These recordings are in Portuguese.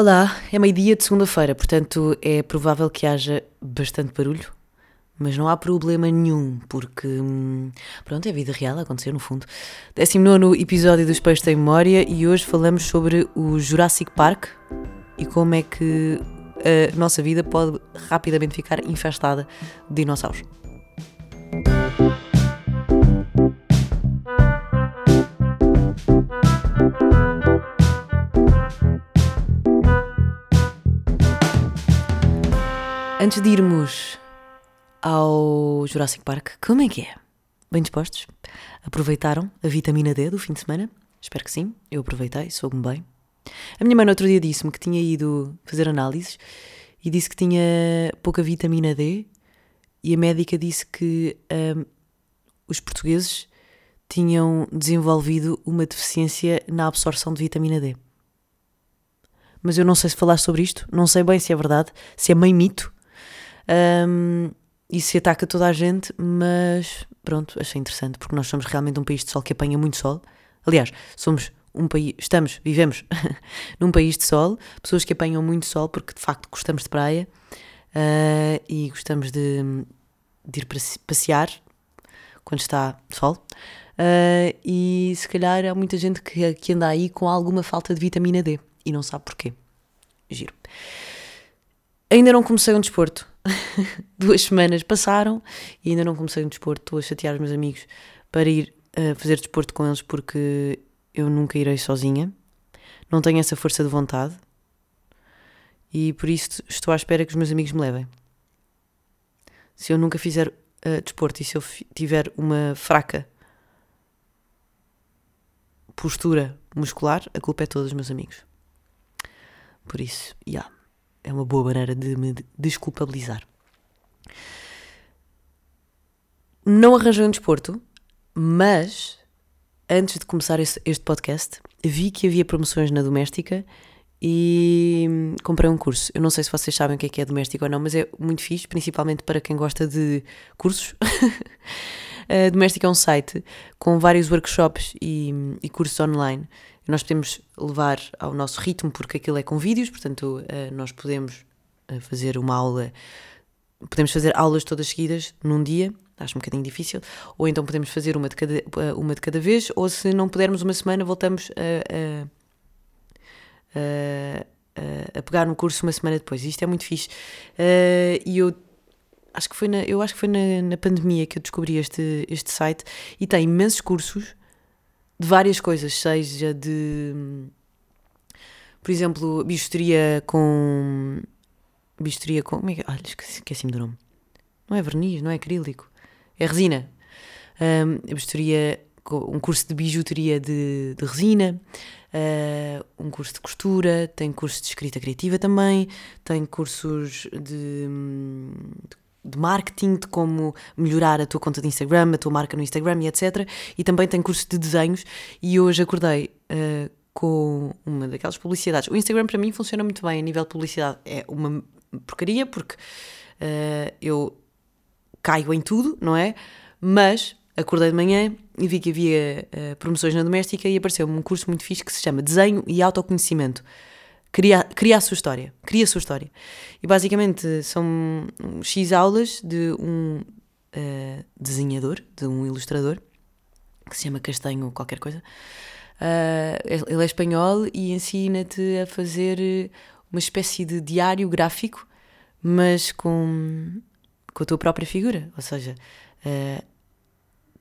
Olá, é meio-dia de segunda-feira, portanto é provável que haja bastante barulho, mas não há problema nenhum, porque hum, pronto, é vida real a acontecer no fundo. 19 episódio dos Peixes em Memória e hoje falamos sobre o Jurassic Park e como é que a nossa vida pode rapidamente ficar infestada de dinossauros. Antes de irmos ao Jurassic Park, como é que é? Bem dispostos? Aproveitaram a vitamina D do fim de semana? Espero que sim, eu aproveitei, soube-me bem. A minha mãe no outro dia disse-me que tinha ido fazer análises e disse que tinha pouca vitamina D e a médica disse que hum, os portugueses tinham desenvolvido uma deficiência na absorção de vitamina D. Mas eu não sei se falar sobre isto, não sei bem se é verdade, se é meio mito, um, e se ataca toda a gente, mas pronto, achei interessante, porque nós somos realmente um país de sol que apanha muito sol. Aliás, somos um país, estamos, vivemos num país de sol, pessoas que apanham muito sol porque de facto gostamos de praia uh, e gostamos de, de, ir passear quando está sol. Uh, e se calhar há muita gente que, que anda aí com alguma falta de vitamina D e não sabe porquê. Giro. Ainda não comecei um desporto. Duas semanas passaram e ainda não comecei um desporto. Estou a chatear os meus amigos para ir uh, fazer desporto com eles porque eu nunca irei sozinha. Não tenho essa força de vontade. E por isso estou à espera que os meus amigos me levem. Se eu nunca fizer uh, desporto e se eu tiver uma fraca postura muscular, a culpa é toda dos meus amigos. Por isso, já. Yeah é uma boa maneira de me desculpabilizar. Não arranjei um desporto, mas antes de começar este, podcast, vi que havia promoções na doméstica e comprei um curso. Eu não sei se vocês sabem o que é que é doméstica ou não, mas é muito fixe, principalmente para quem gosta de cursos. a doméstica é um site com vários workshops e, e cursos online nós podemos levar ao nosso ritmo, porque aquilo é com vídeos, portanto, uh, nós podemos uh, fazer uma aula, podemos fazer aulas todas seguidas num dia, acho um bocadinho difícil, ou então podemos fazer uma de cada, uma de cada vez, ou se não pudermos uma semana, voltamos a, a, a, a pegar no curso uma semana depois. Isto é muito fixe. e eu acho que foi na, eu acho que foi na, na pandemia que eu descobri este, este site e tem imensos cursos de várias coisas, seja de, por exemplo, bijuteria com. Bijuteria com. Como é que. Olha, esqueci-me do nome. Não é verniz, não é acrílico. É resina. Um, bijuteria. Um curso de bijuteria de, de resina. Uh, um curso de costura. Tem curso de escrita criativa também. Tem cursos de, de de marketing, de como melhorar a tua conta de Instagram, a tua marca no Instagram e etc. E também tem cursos de desenhos e hoje acordei uh, com uma daquelas publicidades. O Instagram para mim funciona muito bem a nível de publicidade. É uma porcaria porque uh, eu caio em tudo, não é? Mas acordei de manhã e vi que havia uh, promoções na doméstica e apareceu-me um curso muito fixe que se chama Desenho e Autoconhecimento cria, cria a sua história, cria a sua história. E basicamente são X aulas de um uh, desenhador, de um ilustrador, que se chama Castanho qualquer coisa. Uh, ele é espanhol e ensina-te a fazer uma espécie de diário gráfico, mas com, com a tua própria figura. Ou seja, uh,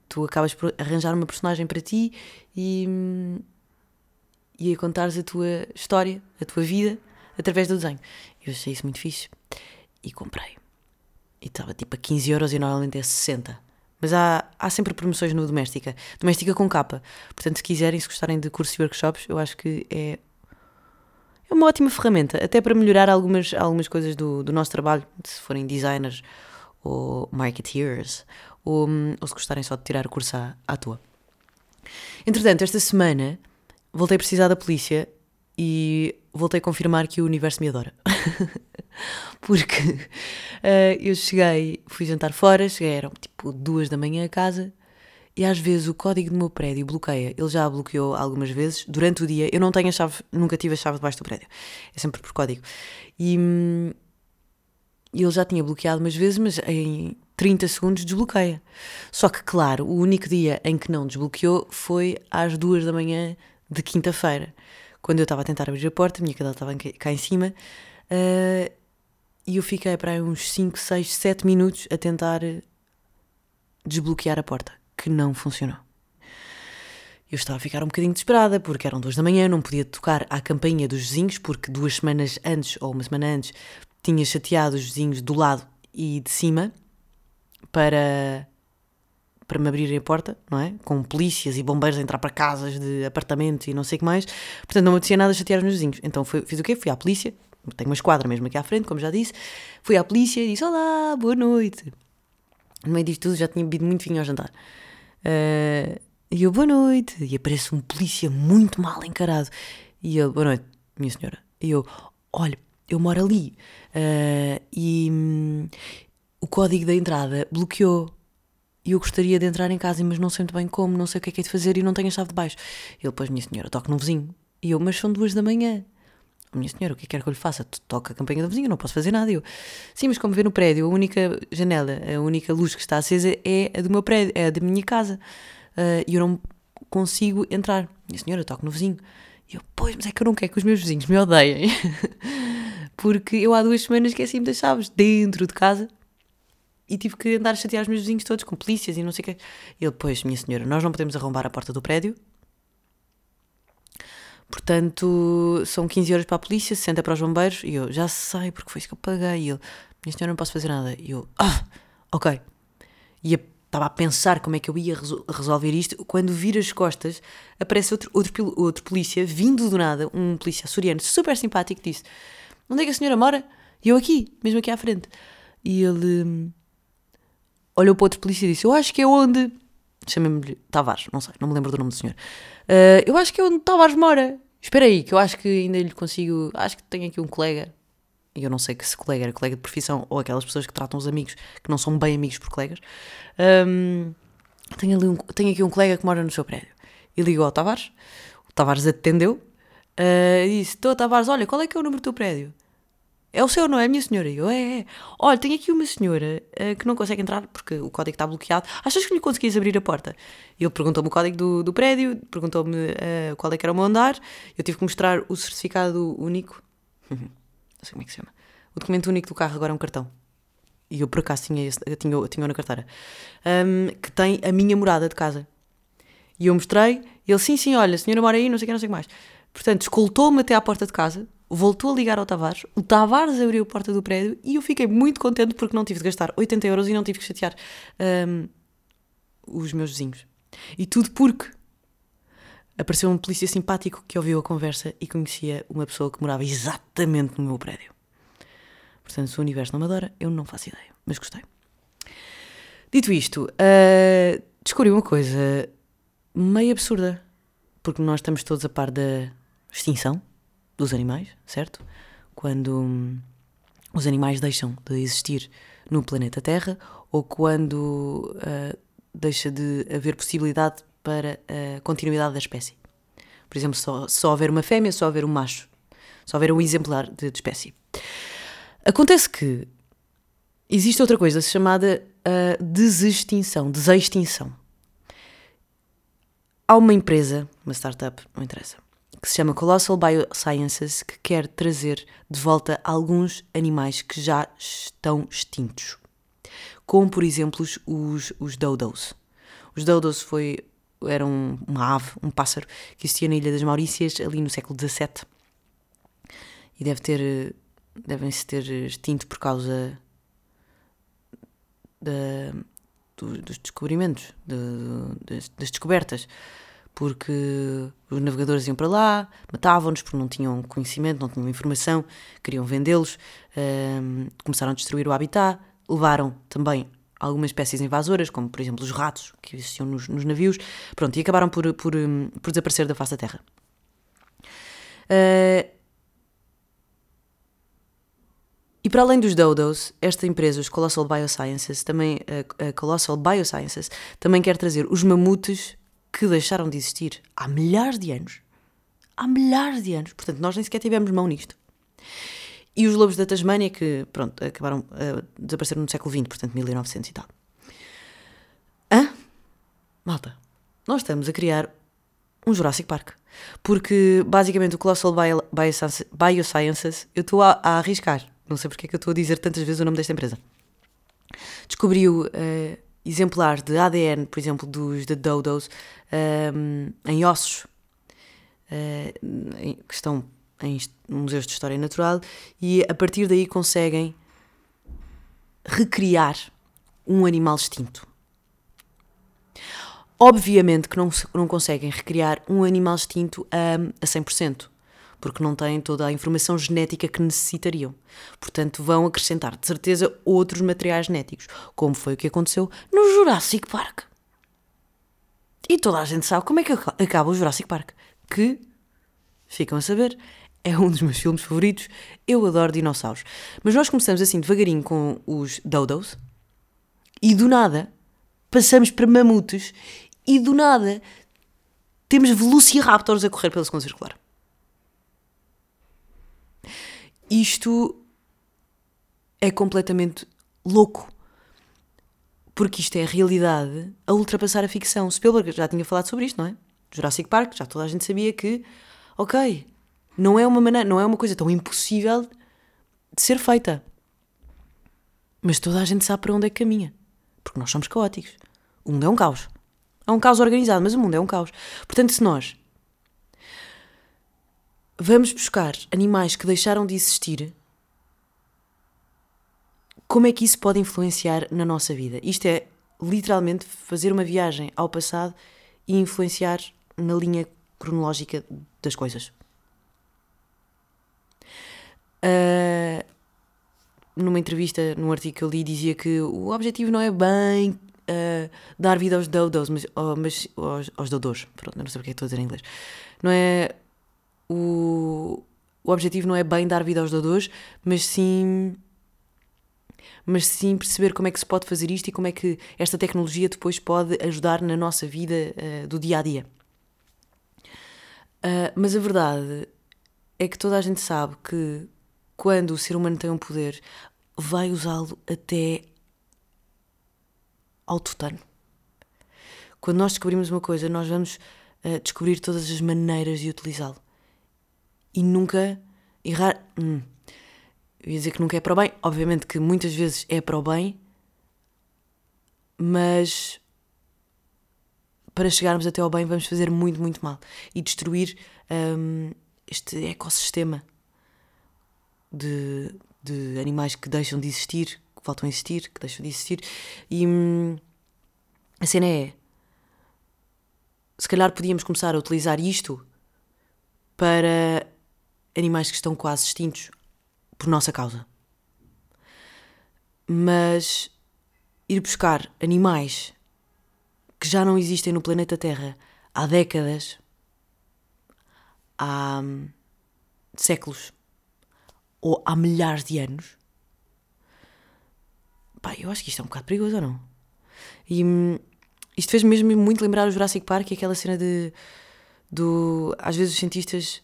tu acabas por arranjar uma personagem para ti e e a contares a tua história, a tua vida, através do desenho. Eu achei isso muito fixe e comprei. E estava tipo a 15 euros e normalmente é 60. Mas há, há sempre promoções no Doméstica. Doméstica com capa. Portanto, se quiserem, se gostarem de cursos e workshops, eu acho que é, é uma ótima ferramenta, até para melhorar algumas, algumas coisas do, do nosso trabalho, se forem designers ou marketeers, ou, ou se gostarem só de tirar o curso à, à toa. Entretanto, esta semana voltei a precisar da polícia e voltei a confirmar que o universo me adora. Porque uh, eu cheguei, fui jantar fora, cheguei, eram tipo duas da manhã a casa e às vezes o código do meu prédio bloqueia. Ele já bloqueou algumas vezes durante o dia. Eu não tenho a chave, nunca tive a chave debaixo do prédio. É sempre por código. E hum, ele já tinha bloqueado umas vezes, mas em 30 segundos desbloqueia. Só que, claro, o único dia em que não desbloqueou foi às duas da manhã de quinta-feira, quando eu estava a tentar abrir a porta, a minha cadela estava cá em cima, uh, e eu fiquei para aí uns 5, 6, 7 minutos a tentar desbloquear a porta, que não funcionou. Eu estava a ficar um bocadinho desesperada, porque eram duas da manhã, não podia tocar à campainha dos vizinhos, porque duas semanas antes, ou uma semana antes, tinha chateado os vizinhos do lado e de cima para para me abrirem a porta, não é? Com polícias e bombeiros a entrar para casas de apartamentos e não sei o que mais. Portanto, não me apetecia nada chatear os meus vizinhos. Então foi, fiz o quê? Fui à polícia, tenho uma esquadra mesmo aqui à frente, como já disse. Fui à polícia e disse: Olá, boa noite. No meio disto tudo já tinha bebido muito vinho ao jantar. Uh, e eu, boa noite. E aparece um polícia muito mal encarado. E ele, boa noite, minha senhora. E eu, olha, eu moro ali. Uh, e hum, o código da entrada bloqueou. E eu gostaria de entrar em casa, mas não sei muito bem como, não sei o que é que é de fazer e não tenho a chave de baixo. Ele, pois, minha senhora, toque no vizinho. E eu, mas são duas da manhã. Minha senhora, o que é que quer que eu lhe faça? Toca a campanha do vizinho, não posso fazer nada. Eu, sim, mas como vê no prédio, a única janela, a única luz que está acesa é a do meu prédio, é a da minha casa. Uh, e eu não consigo entrar. Minha senhora, toco no vizinho. E eu, pois, mas é que eu não quero que os meus vizinhos me odeiem. Porque eu há duas semanas esqueci-me das chaves dentro de casa e tive que andar a chatear os meus vizinhos todos com polícias e não sei o quê. Ele, pois, minha senhora, nós não podemos arrombar a porta do prédio. Portanto, são 15 euros para a polícia, 60 para os bombeiros. E eu, já sei, porque foi isso que eu paguei. E ele, minha senhora, não posso fazer nada. E eu, ah, ok. E estava a pensar como é que eu ia resolver isto. Quando viro as costas, aparece outro, outro, outro polícia, vindo do nada, um polícia açoriano super simpático, disse: Onde é que a senhora mora? E eu aqui, mesmo aqui à frente. E ele olhou para outro polícia e disse: Eu acho que é onde. Chamei-me Tavares, não sei, não me lembro do nome do senhor. Uh, eu acho que é onde Tavares mora. Espera aí, que eu acho que ainda lhe consigo. Acho que tenho aqui um colega. E eu não sei que se colega era colega de profissão ou aquelas pessoas que tratam os amigos que não são bem amigos por colegas. Um, tenho, ali um, tenho aqui um colega que mora no seu prédio. E ligou ao Tavares. O Tavares atendeu. Uh, disse: Estou, Tavares, olha, qual é que é o número do teu prédio? É o seu, não é, minha senhora? Eu, é, é. Olha, tenho aqui uma senhora uh, que não consegue entrar porque o código está bloqueado. Achas que lhe conseguias abrir a porta? Ele perguntou-me o código do, do prédio, perguntou-me uh, qual é que era o meu andar. Eu tive que mostrar o certificado único. não sei como é que se chama. O documento único do carro agora é um cartão. E eu por acaso tinha, esse, tinha, tinha na carteira. Um, que tem a minha morada de casa. E eu mostrei. E ele, sim, sim, olha, a senhora mora aí, não sei o que, não sei o que mais. Portanto, escoltou-me até à porta de casa voltou a ligar ao Tavares, o Tavares abriu a porta do prédio e eu fiquei muito contente porque não tive de gastar 80 euros e não tive que chatear um, os meus vizinhos. E tudo porque apareceu um polícia simpático que ouviu a conversa e conhecia uma pessoa que morava exatamente no meu prédio. Portanto, se o universo não me adora, eu não faço ideia, mas gostei. Dito isto, uh, descobri uma coisa meio absurda, porque nós estamos todos a par da extinção dos animais, certo? Quando hum, os animais deixam de existir no planeta Terra ou quando uh, deixa de haver possibilidade para a continuidade da espécie. Por exemplo, só, só houver uma fêmea, só houver um macho, só houver um exemplar de, de espécie. Acontece que existe outra coisa chamada uh, desextinção, desextinção. Há uma empresa, uma startup, não interessa, que se chama Colossal Biosciences, que quer trazer de volta alguns animais que já estão extintos, como por exemplo os, os dodos. Os dodos foi, eram uma ave, um pássaro, que existia na Ilha das Maurícias ali no século XVII e deve ter, devem-se ter extinto por causa da, do, dos descobrimentos, de, das, das descobertas porque os navegadores iam para lá, matavam-nos porque não tinham conhecimento, não tinham informação, queriam vendê-los, um, começaram a destruir o habitat, levaram também algumas espécies invasoras, como por exemplo os ratos que existiam nos, nos navios, pronto, e acabaram por, por, hum, por desaparecer da face da Terra. Uh, e para além dos Dodos, esta empresa, os Colossal Biosciences, também, a, a Colossal Biosciences, também quer trazer os mamutes que deixaram de existir há milhares de anos. Há milhares de anos. Portanto, nós nem sequer tivemos mão nisto. E os lobos da Tasmânia, que, pronto, acabaram a desaparecer no século XX, portanto, 1900 e tal. Hã? Malta, nós estamos a criar um Jurassic Park. Porque, basicamente, o Colossal Bio Biosciences, eu estou a, a, arriscar, não sei porque é que eu estou a dizer tantas vezes o nome desta empresa, descobriu uh, exemplares de ADN, por exemplo, dos de Dodos, um, em ossos, uh, que estão em museus de história natural, e a partir daí conseguem recriar um animal extinto. Obviamente que não, não conseguem recriar um animal extinto a, a 100%, porque não têm toda a informação genética que necessitariam. Portanto, vão acrescentar, de certeza, outros materiais genéticos, como foi o que aconteceu no Jurassic Park. E toda a gente sabe como é que acaba o Jurassic Park. Que, ficam a saber, é um dos meus filmes favoritos. Eu adoro dinossauros. Mas nós começamos assim devagarinho com os Dodos e do nada passamos para mamutes e do nada temos velociraptors a correr pela segunda circular. Isto é completamente louco. Porque isto é a realidade a ultrapassar a ficção. Spielberg já tinha falado sobre isto, não é? Jurassic Park, já toda a gente sabia que, ok, não é uma maneira, não é uma coisa tão impossível de ser feita. Mas toda a gente sabe para onde é que caminha. Porque nós somos caóticos. O mundo é um caos. É um caos organizado, mas o mundo é um caos. Portanto, se nós vamos buscar animais que deixaram de existir, como é que isso pode influenciar na nossa vida? Isto é literalmente fazer uma viagem ao passado e influenciar na linha cronológica das coisas. Uh, numa entrevista, num artigo que eu li, dizia que o objetivo não é bem uh, dar vida aos dodos, mas, oh, mas aos, aos dodôs. Pronto, não sei porque é estou a dizer em inglês. Não é. O, o objetivo não é bem dar vida aos dodôs, mas sim. Mas sim perceber como é que se pode fazer isto e como é que esta tecnologia depois pode ajudar na nossa vida uh, do dia a dia. Uh, mas a verdade é que toda a gente sabe que quando o ser humano tem um poder, vai usá-lo até ao tutano. Quando nós descobrimos uma coisa, nós vamos uh, descobrir todas as maneiras de utilizá-lo. E nunca errar. Hum, eu ia dizer que nunca é para o bem. Obviamente que muitas vezes é para o bem, mas para chegarmos até ao bem vamos fazer muito, muito mal e destruir um, este ecossistema de, de animais que deixam de existir, que voltam a existir, que deixam de existir. E hum, a cena é. Se calhar podíamos começar a utilizar isto para animais que estão quase extintos por nossa causa. Mas ir buscar animais que já não existem no planeta Terra há décadas, há hum, séculos ou há milhares de anos, Pá, eu acho que isto é um bocado perigoso ou não? E hum, isto fez mesmo muito lembrar o Jurassic Park e aquela cena de. Do, às vezes os cientistas.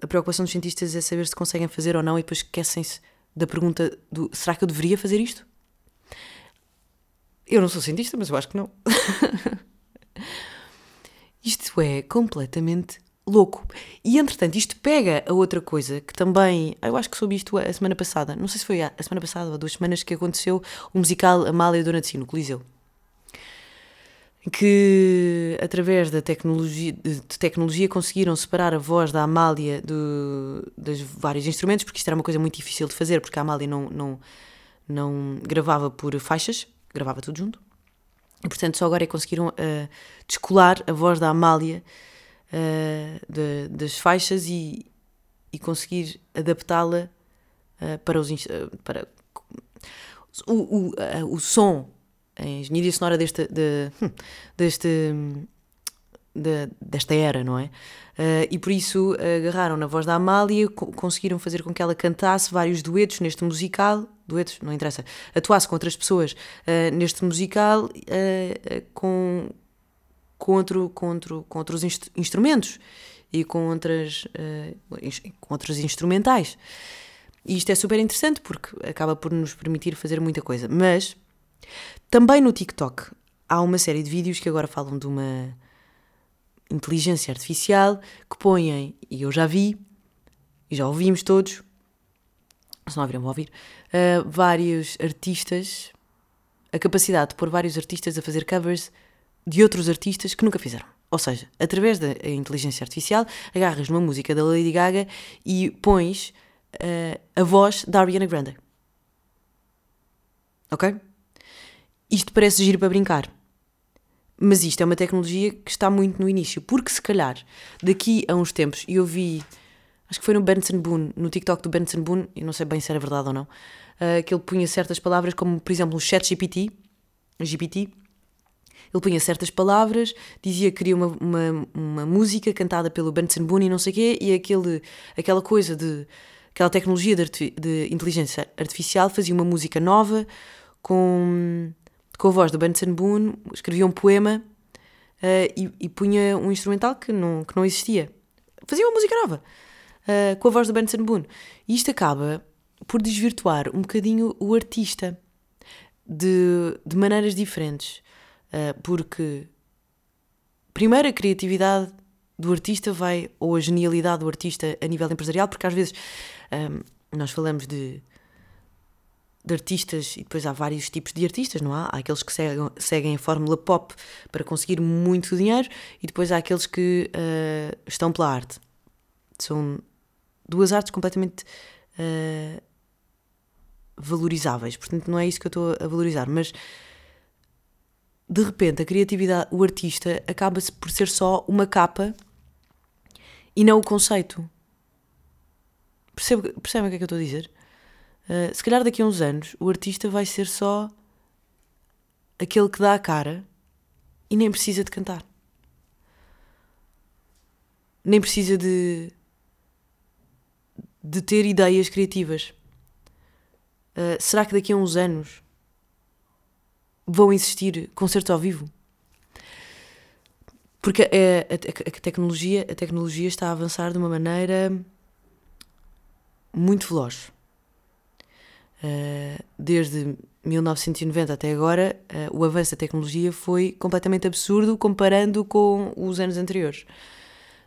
A preocupação dos cientistas é saber se conseguem fazer ou não e depois esquecem-se da pergunta do será que eu deveria fazer isto? Eu não sou cientista, mas eu acho que não. isto é completamente louco. E entretanto, isto pega a outra coisa que também, eu acho que soube isto a semana passada, não sei se foi a, semana passada ou duas semanas que aconteceu o musical Amália Dona de no Coliseu. Que através da tecnologia, de tecnologia conseguiram separar a voz da Amália do, dos vários instrumentos, porque isto era uma coisa muito difícil de fazer, porque a Amália não, não, não gravava por faixas, gravava tudo junto. E portanto só agora é que conseguiram uh, descolar a voz da Amália uh, de, das faixas e, e conseguir adaptá-la uh, para os para o, o, o som a engenharia sonora deste, de, deste de, desta era, não é? Uh, e por isso agarraram na voz da Amália, co conseguiram fazer com que ela cantasse vários duetos neste musical, duetos, não interessa, atuasse com outras pessoas uh, neste musical uh, com, com, outro, com, outro, com outros inst instrumentos e com outras, com outros instrumentais. E isto é super interessante porque acaba por nos permitir fazer muita coisa. Mas também no TikTok há uma série de vídeos que agora falam de uma inteligência artificial que põem, e eu já vi, e já ouvimos todos, se não ouviram, vão ouvir, uh, vários artistas, a capacidade de pôr vários artistas a fazer covers de outros artistas que nunca fizeram. Ou seja, através da inteligência artificial, agarras numa música da Lady Gaga e pões uh, a voz da Ariana Grande. Ok? Isto parece giro para brincar. Mas isto é uma tecnologia que está muito no início, porque se calhar daqui a uns tempos, e eu vi, acho que foi no Benson Boone, no TikTok do Benson Boone, e não sei bem se era verdade ou não, uh, que ele punha certas palavras, como por exemplo o chat GPT, GPT, ele punha certas palavras, dizia que queria uma, uma, uma música cantada pelo Benson Boone e não sei o quê, e aquele, aquela coisa de. aquela tecnologia de, de inteligência artificial fazia uma música nova com com a voz do Benson Boone, escrevia um poema uh, e, e, punha um instrumental que não, que não existia. Fazia uma música nova uh, com a voz do Benson Boone. E isto acaba por desvirtuar um bocadinho o artista de, de maneiras diferentes. Uh, porque, primeiro, a criatividade do artista vai, ou a genialidade do artista a nível empresarial, porque às vezes um, nós falamos de de artistas, e depois há vários tipos de artistas, não há? Há aqueles que seguem, seguem a fórmula pop para conseguir muito dinheiro, e depois há aqueles que uh, estão pela arte. São duas artes completamente uh, valorizáveis. Portanto, não é isso que eu estou a valorizar, mas de repente a criatividade, o artista acaba-se por ser só uma capa e não o conceito. Percebe, percebem o que é que eu estou a dizer? Uh, se calhar daqui a uns anos o artista vai ser só aquele que dá a cara e nem precisa de cantar. Nem precisa de, de ter ideias criativas. Uh, será que daqui a uns anos vão existir concertos ao vivo? Porque a, a, a, tecnologia, a tecnologia está a avançar de uma maneira muito veloz. Uh, desde 1990 até agora, uh, o avanço da tecnologia foi completamente absurdo comparando com os anos anteriores.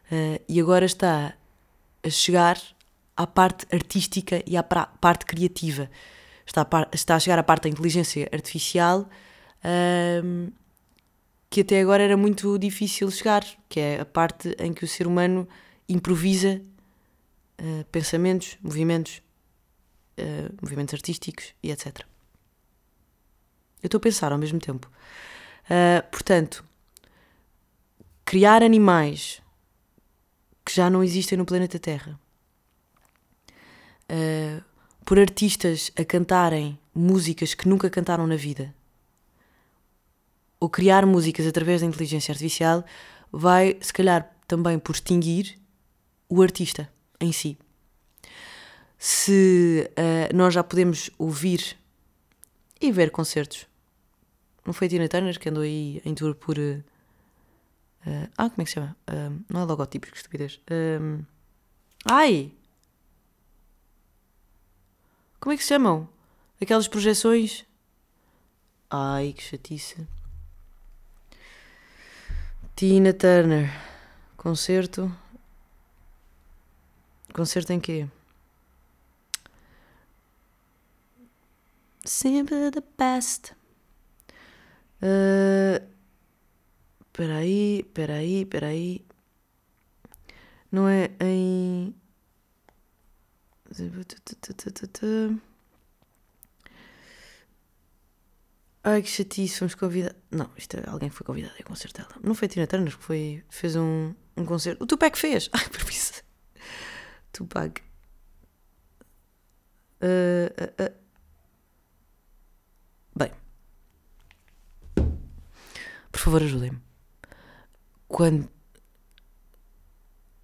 Uh, e agora está a chegar à parte artística e à parte criativa. Está a, está a chegar à parte da inteligência artificial que até agora era muito difícil chegar, que é a parte em que o ser humano improvisa pensamentos, movimentos uh, movimentos artísticos e etc. Eu estou a pensar ao mesmo tempo. Uh, portanto, criar animais que já não existem no planeta Terra, uh, por artistas a cantarem músicas que nunca cantaram na vida, ou criar músicas através da inteligência artificial, vai, se calhar, também por extinguir o artista em si se uh, nós já podemos ouvir e ver concertos. Não foi a Tina Turner que andou aí em tour por. Uh, ah, como é que se chama? Uh, não é logotipos, que estupidez. ai! Como é que se chamam? Aquelas projeções. Ai, que chatice. Tina Turner. Concerto. Concerto em quê? Sempre the best. Uh, peraí, peraí, peraí. Não é em. Ai que chatice, fomos convidados. Não, isto é, alguém foi convidado a concerto dela. Não foi a Tina Turner que foi, fez um, um concerto. O Tupac fez! Ai, permisso. Tupac. Uh, uh, uh. Bem, por favor, ajudem-me. Quando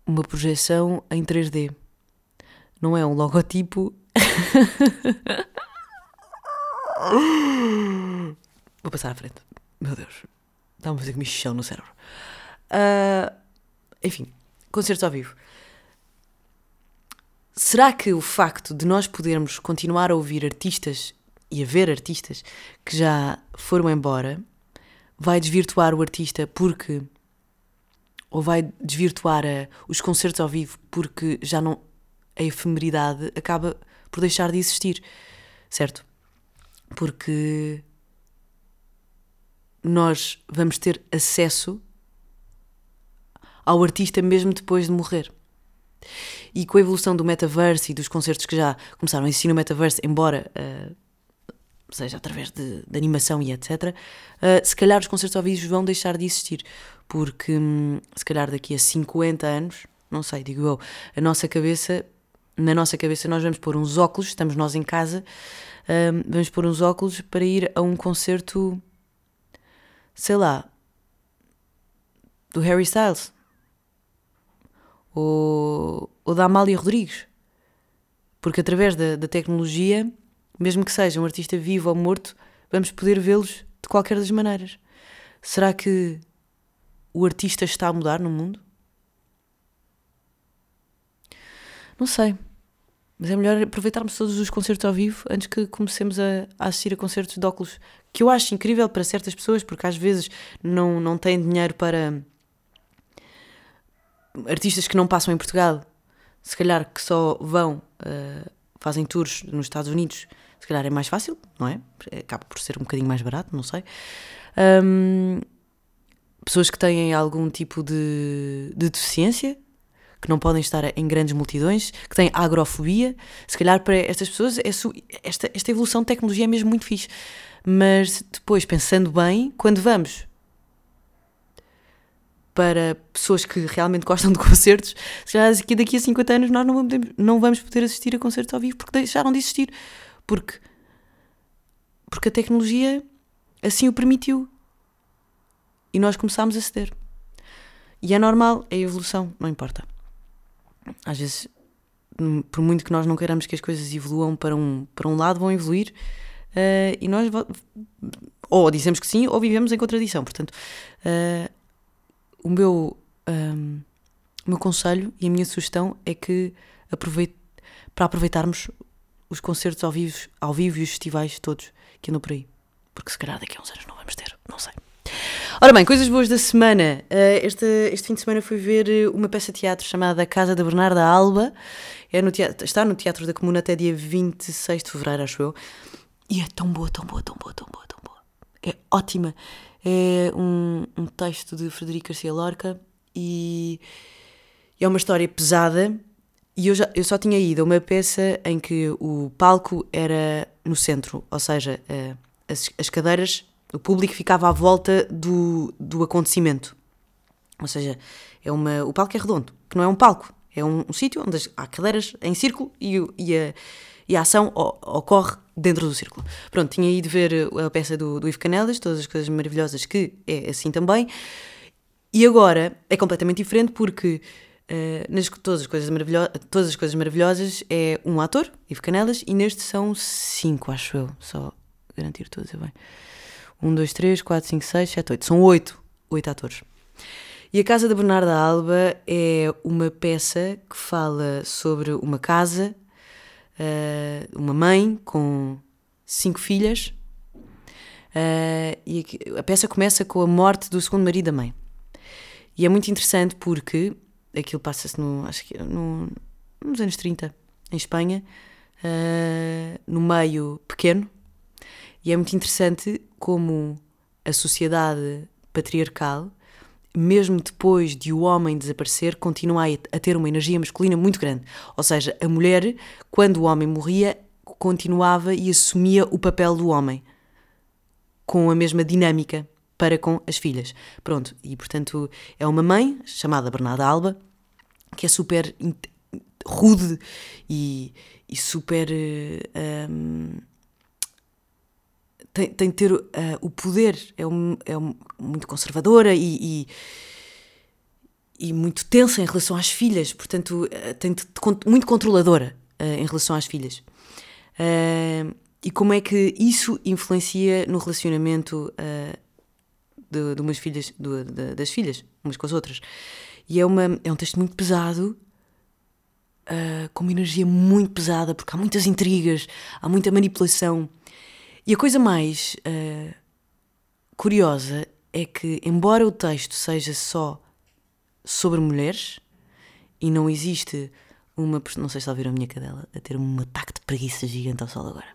uma projeção em 3D. Não é um logotipo. Vou passar à frente. Meu Deus. Está-me a fazer comichão no cérebro. Uh, enfim, concertos ao vivo. Será que o facto de nós podermos continuar a ouvir artistas e a ver artistas que já foram embora vai desvirtuar o artista porque. ou vai desvirtuar a, os concertos ao vivo porque já não. a efemeridade acaba por deixar de existir, certo? Porque nós vamos ter acesso ao artista mesmo depois de morrer. E com a evolução do metaverse e dos concertos que já começaram a existir no metaverse, embora uh, seja através de, de, animação e etc., uh, eh, se calhar os concertos ao vivo vão deixar de existir, porque um, se calhar daqui a 50 anos, não sei, digo eu, a nossa cabeça, na nossa cabeça nós vamos pôr uns óculos, estamos nós em casa, um, vamos pôr uns óculos para ir a um concerto, sei lá, do Harry Styles ou, ou da Amália Rodrigues. Porque através da, da tecnologia, mesmo que seja um artista vivo ou morto, vamos poder vê-los de qualquer das maneiras. Será que o artista está a mudar no mundo? Não sei. Mas é melhor aproveitarmos todos os concertos ao vivo antes que comecemos a, a, assistir a concertos de óculos. Que eu acho incrível para certas pessoas, porque às vezes não, não têm dinheiro para. Artistas que não passam em Portugal, se calhar que só vão, uh, fazem tours nos Estados Unidos, se calhar é mais fácil, não é? Acaba por ser um bocadinho mais barato, não sei. Um, pessoas que têm algum tipo de, de deficiência, que não podem estar em grandes multidões, que têm agrofobia. Se calhar para estas pessoas é esta, esta evolução de tecnologia é mesmo muito fixe. Mas depois, pensando bem, quando vamos para pessoas que realmente gostam de concertos, se calhar daqui a 50 anos nós não vamos, não vamos poder assistir a concertos ao vivo porque deixaram de existir. Porque, porque a tecnologia assim o permitiu. E nós começámos a ceder. E é normal, é evolução, não importa às vezes, hum, por muito que nós não queiramos que as coisas evoluam para um, para um lado, vão evoluir uh, e nós ou dizemos que sim ou vivemos em contradição. Portanto, uh, o, meu, um, o meu conselho e a minha sugestão é que aproveite, para aproveitarmos os concertos ao vivo, ao vivo e os festivais todos que andam por aí. Porque se calhar daqui a uns anos não vamos ter, não sei. Ora bem, coisas boas da semana. Uh, este, este fim de semana fui ver eh, uma peça de teatro chamada Casa da Bernarda Alba. É no teatro, está no Teatro da Comuna até dia 26 de fevereiro, acho eu. E é tão boa, tão boa, tão boa, tão boa, tão boa. É ótima. É um, um texto de Frederico Garcia Lorca e é uma história pesada. E eu, já, eu só tinha ido a uma peça em que o palco era no centro, ou seja, uh, as, as cadeiras o público ficava à volta do, do acontecimento. Ou seja, é uma, o palco é redondo, que não é um palco, é um, um sítio onde há cadeiras em círculo e, e, a, e a ação ocorre dentro do círculo. Pronto, tinha ido ver a peça do, do Ivo Canelas, todas as coisas maravilhosas, que é assim também. E agora é completamente diferente porque uh, nas, todas, as coisas maravilhosas, todas as coisas maravilhosas é um ator, Ivo Canelas, e neste são cinco, acho eu, só garantir todos, é bem. 1, 2, 3, 4, 5, 6, 7, 8. São 8, 8 atores. E a Casa da Bernarda Alba é uma peça que fala sobre uma casa, uh, uma mãe com cinco filhas. Uh, e a peça começa com a morte do segundo marido da mãe. E é muito interessante porque aquilo passa-se no, acho que no, nos anos 30, em Espanha, uh, no meio pequeno, e é muito interessante como a sociedade patriarcal, mesmo depois de o homem desaparecer, continua a ter uma energia masculina muito grande. Ou seja, a mulher, quando o homem morria, continuava e assumia o papel do homem, com a mesma dinâmica para com as filhas. Pronto, e portanto é uma mãe chamada Bernarda Alba, que é super rude e, e super. Um, tem, tem de ter uh, o poder, é, um, é um, muito conservadora e, e, e muito tensa em relação às filhas, portanto, uh, tem muito controladora uh, em relação às filhas. e como é que isso influencia no relacionamento de, de umas filhas, de, de, das filhas, umas com as outras. E é, uma, é um texto muito pesado, uh, com uma energia muito pesada, porque há muitas intrigas, há muita manipulação. E a coisa mais uh, curiosa é que, embora o texto seja só sobre mulheres, e não existe uma. Não sei se ouviram a minha cadela a ter um ataque de preguiça gigante ao sol agora.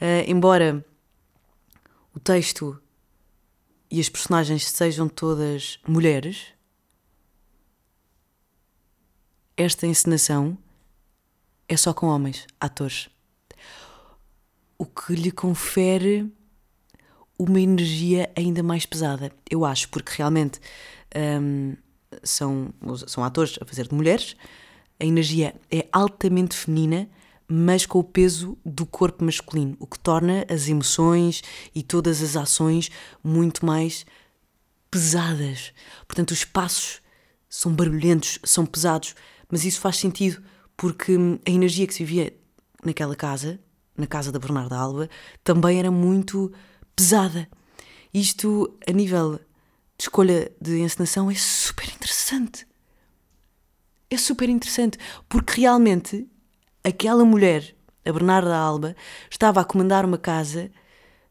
Uh, embora o texto e as personagens sejam todas mulheres, esta encenação é só com homens, atores. O que lhe confere uma energia ainda mais pesada, eu acho, porque realmente um, são, são atores a fazer de mulheres, a energia é altamente feminina, mas com o peso do corpo masculino, o que torna as emoções e todas as ações muito mais pesadas. Portanto, os passos são barulhentos, são pesados, mas isso faz sentido porque a energia que se vivia naquela casa, na casa da Bernarda Alba, também era muito pesada. Isto, a nível de escolha de encenação, é super interessante. É super interessante, porque realmente aquela mulher, a Bernarda Alba, estava a comandar uma casa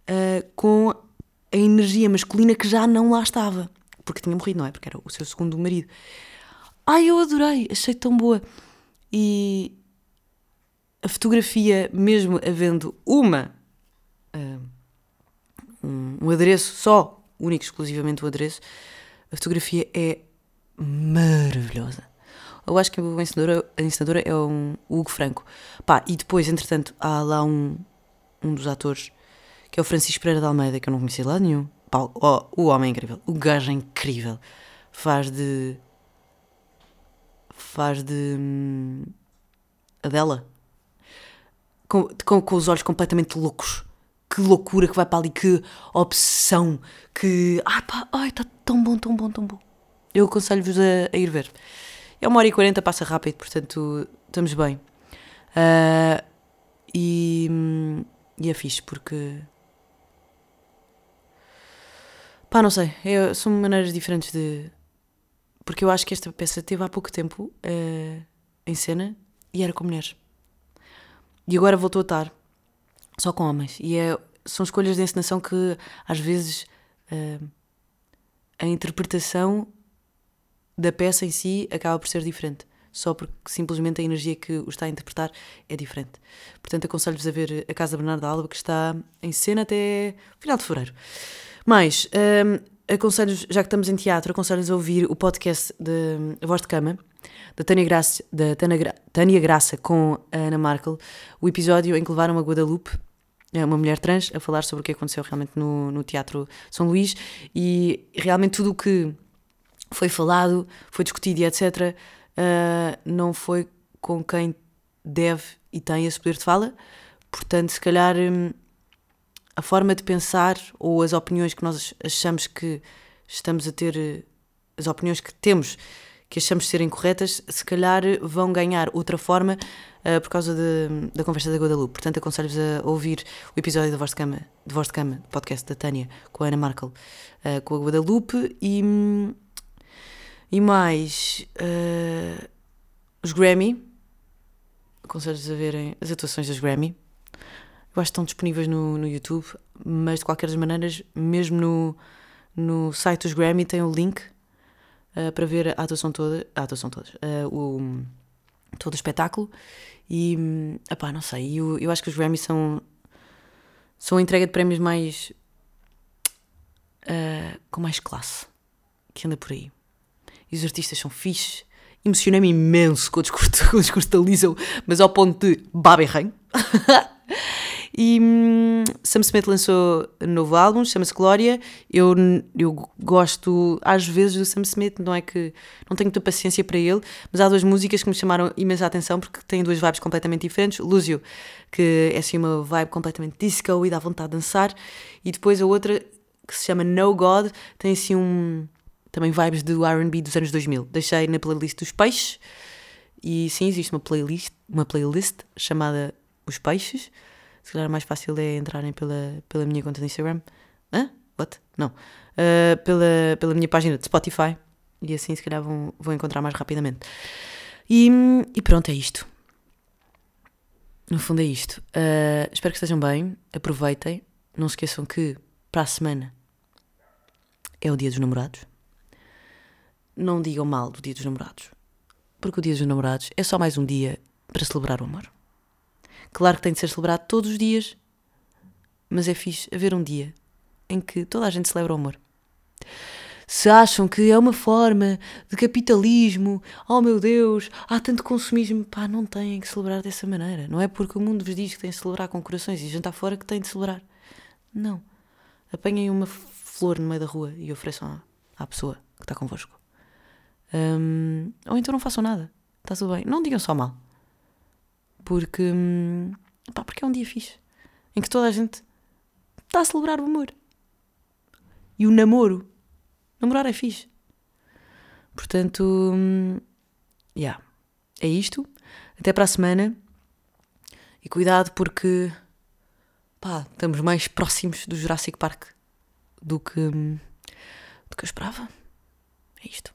uh, com a energia masculina que já não lá estava. Porque tinha morrido, não é? Porque era o seu segundo marido. Ai, eu adorei, achei tão boa. E a fotografia, mesmo havendo uma, uh, um, um adereço só, único, exclusivamente o adereço, a fotografia é maravilhosa. Eu acho que a ensinadora, a ensinadora é um, o Hugo Franco. Pá, e depois, entretanto, há lá um, um dos atores, que é o Francisco Pereira de Almeida, que eu não conhecia lá nenhum. Pá, oh, o homem é incrível. O gajo é incrível. Faz de. Faz de. Hum, Adela. Com, com, com os olhos completamente loucos. Que loucura que vai para ali, que obsessão, que. Ai pá, ai, está tão bom, tão bom, tão bom. Eu aconselho-vos a, a ir ver. É uma hora e quarenta, passa rápido, portanto estamos bem. Uh, e, e é fixe porque. Pá, não sei. Eu, são maneiras diferentes de. Porque eu acho que esta peça teve há pouco tempo uh, em cena e era com mulheres. E agora voltou a estar só com homens. E é, são escolhas de encenação que às vezes uh, a interpretação da peça em si acaba por ser diferente, só porque simplesmente a energia que o está a interpretar é diferente. Portanto, aconselho-vos a ver A Casa Bernardo Alba, que está em cena até final de fevereiro. Mais, um, aconselho já que estamos em teatro, aconselho-vos a ouvir o podcast de A Voz de Cama, da Tânia Graça, da Tânia, Tânia Graça com a Ana Markel, o episódio em que levaram a Guadalupe, é uma mulher trans, a falar sobre o que aconteceu realmente no, no Teatro São Luís e realmente tudo o que foi falado, foi discutido e etc., uh, ah, não foi com quem deve e tem esse poder de fala. Portanto, se calhar um, a forma de pensar ou as opiniões que nós achamos que estamos a ter, as opiniões que temos que achamos serem corretas, se calhar vão ganhar outra forma uh, por causa de, da conversa da Guadalupe. Portanto, aconselho-vos a ouvir o episódio da Voz de Cama, de Voz de Cama, podcast da Tânia, com a Ana Markel, uh, com a Guadalupe e. E mais uh, os Grammy. Aconselho-vos a verem as atuações dos Grammy. Eu acho que estão disponíveis no, no YouTube, mas de qualquer das maneiras, mesmo no, no site dos Grammy tem o link uh, para ver a atuação toda, a atuação toda, uh, o, todo o espetáculo. E, epá, não sei, eu, eu acho que os Grammy são, são a entrega de prémios mais. Uh, com mais classe que anda por aí e os artistas são fixes. Emocionei-me imenso com o discurso, com o discurso da mas ao ponto de baba e E hum, Sam Smith lançou um novo álbum, chama-se Glória. Eu, eu gosto às vezes do Sam Smith, não é que não tenho muita paciência para ele, mas há duas músicas que me chamaram imensa atenção porque têm duas vibes completamente diferentes. Lúcio, que é assim uma vibe completamente disco e dá vontade de dançar, e depois a outra que se chama No God, tem assim um também vibes do RB dos anos 2000. Deixei na playlist dos peixes. E sim, existe uma playlist, uma playlist chamada Os Peixes. Se calhar mais fácil é entrarem pela, pela minha conta no Instagram. Hã? What? Não. Uh, pela, pela minha página de Spotify. E assim, se calhar, vão, vão encontrar mais rapidamente. E, e pronto, é isto. No fundo, é isto. Uh, espero que estejam bem. Aproveitem. Não se esqueçam que para a semana é o dia dos namorados. Não digam mal do dia dos namorados. Porque o dia dos namorados é só mais um dia para celebrar o amor. Claro que tem de ser celebrado todos os dias, mas é fixe haver um dia em que toda a gente celebra o amor. Se acham que é uma forma de capitalismo, oh meu Deus, há tanto consumismo, pá, não têm que celebrar dessa maneira. Não é porque o mundo vos diz que têm de celebrar com corações e jantar fora que têm de celebrar. Não. Apanhem uma flor no meio da rua e ofereçam à, à pessoa que está convosco. Um, ou então não façam nada. Está tudo bem. Não digam só mal. Porque, hum, pá, porque é um dia fixe. Em que toda a gente está a celebrar o amor. E o namoro. Namorar é fixe. Portanto, hum, yeah. é isto. Até para a semana. E cuidado porque pá, estamos mais próximos do Jurassic Park do que, hum, do que eu esperava. É isto.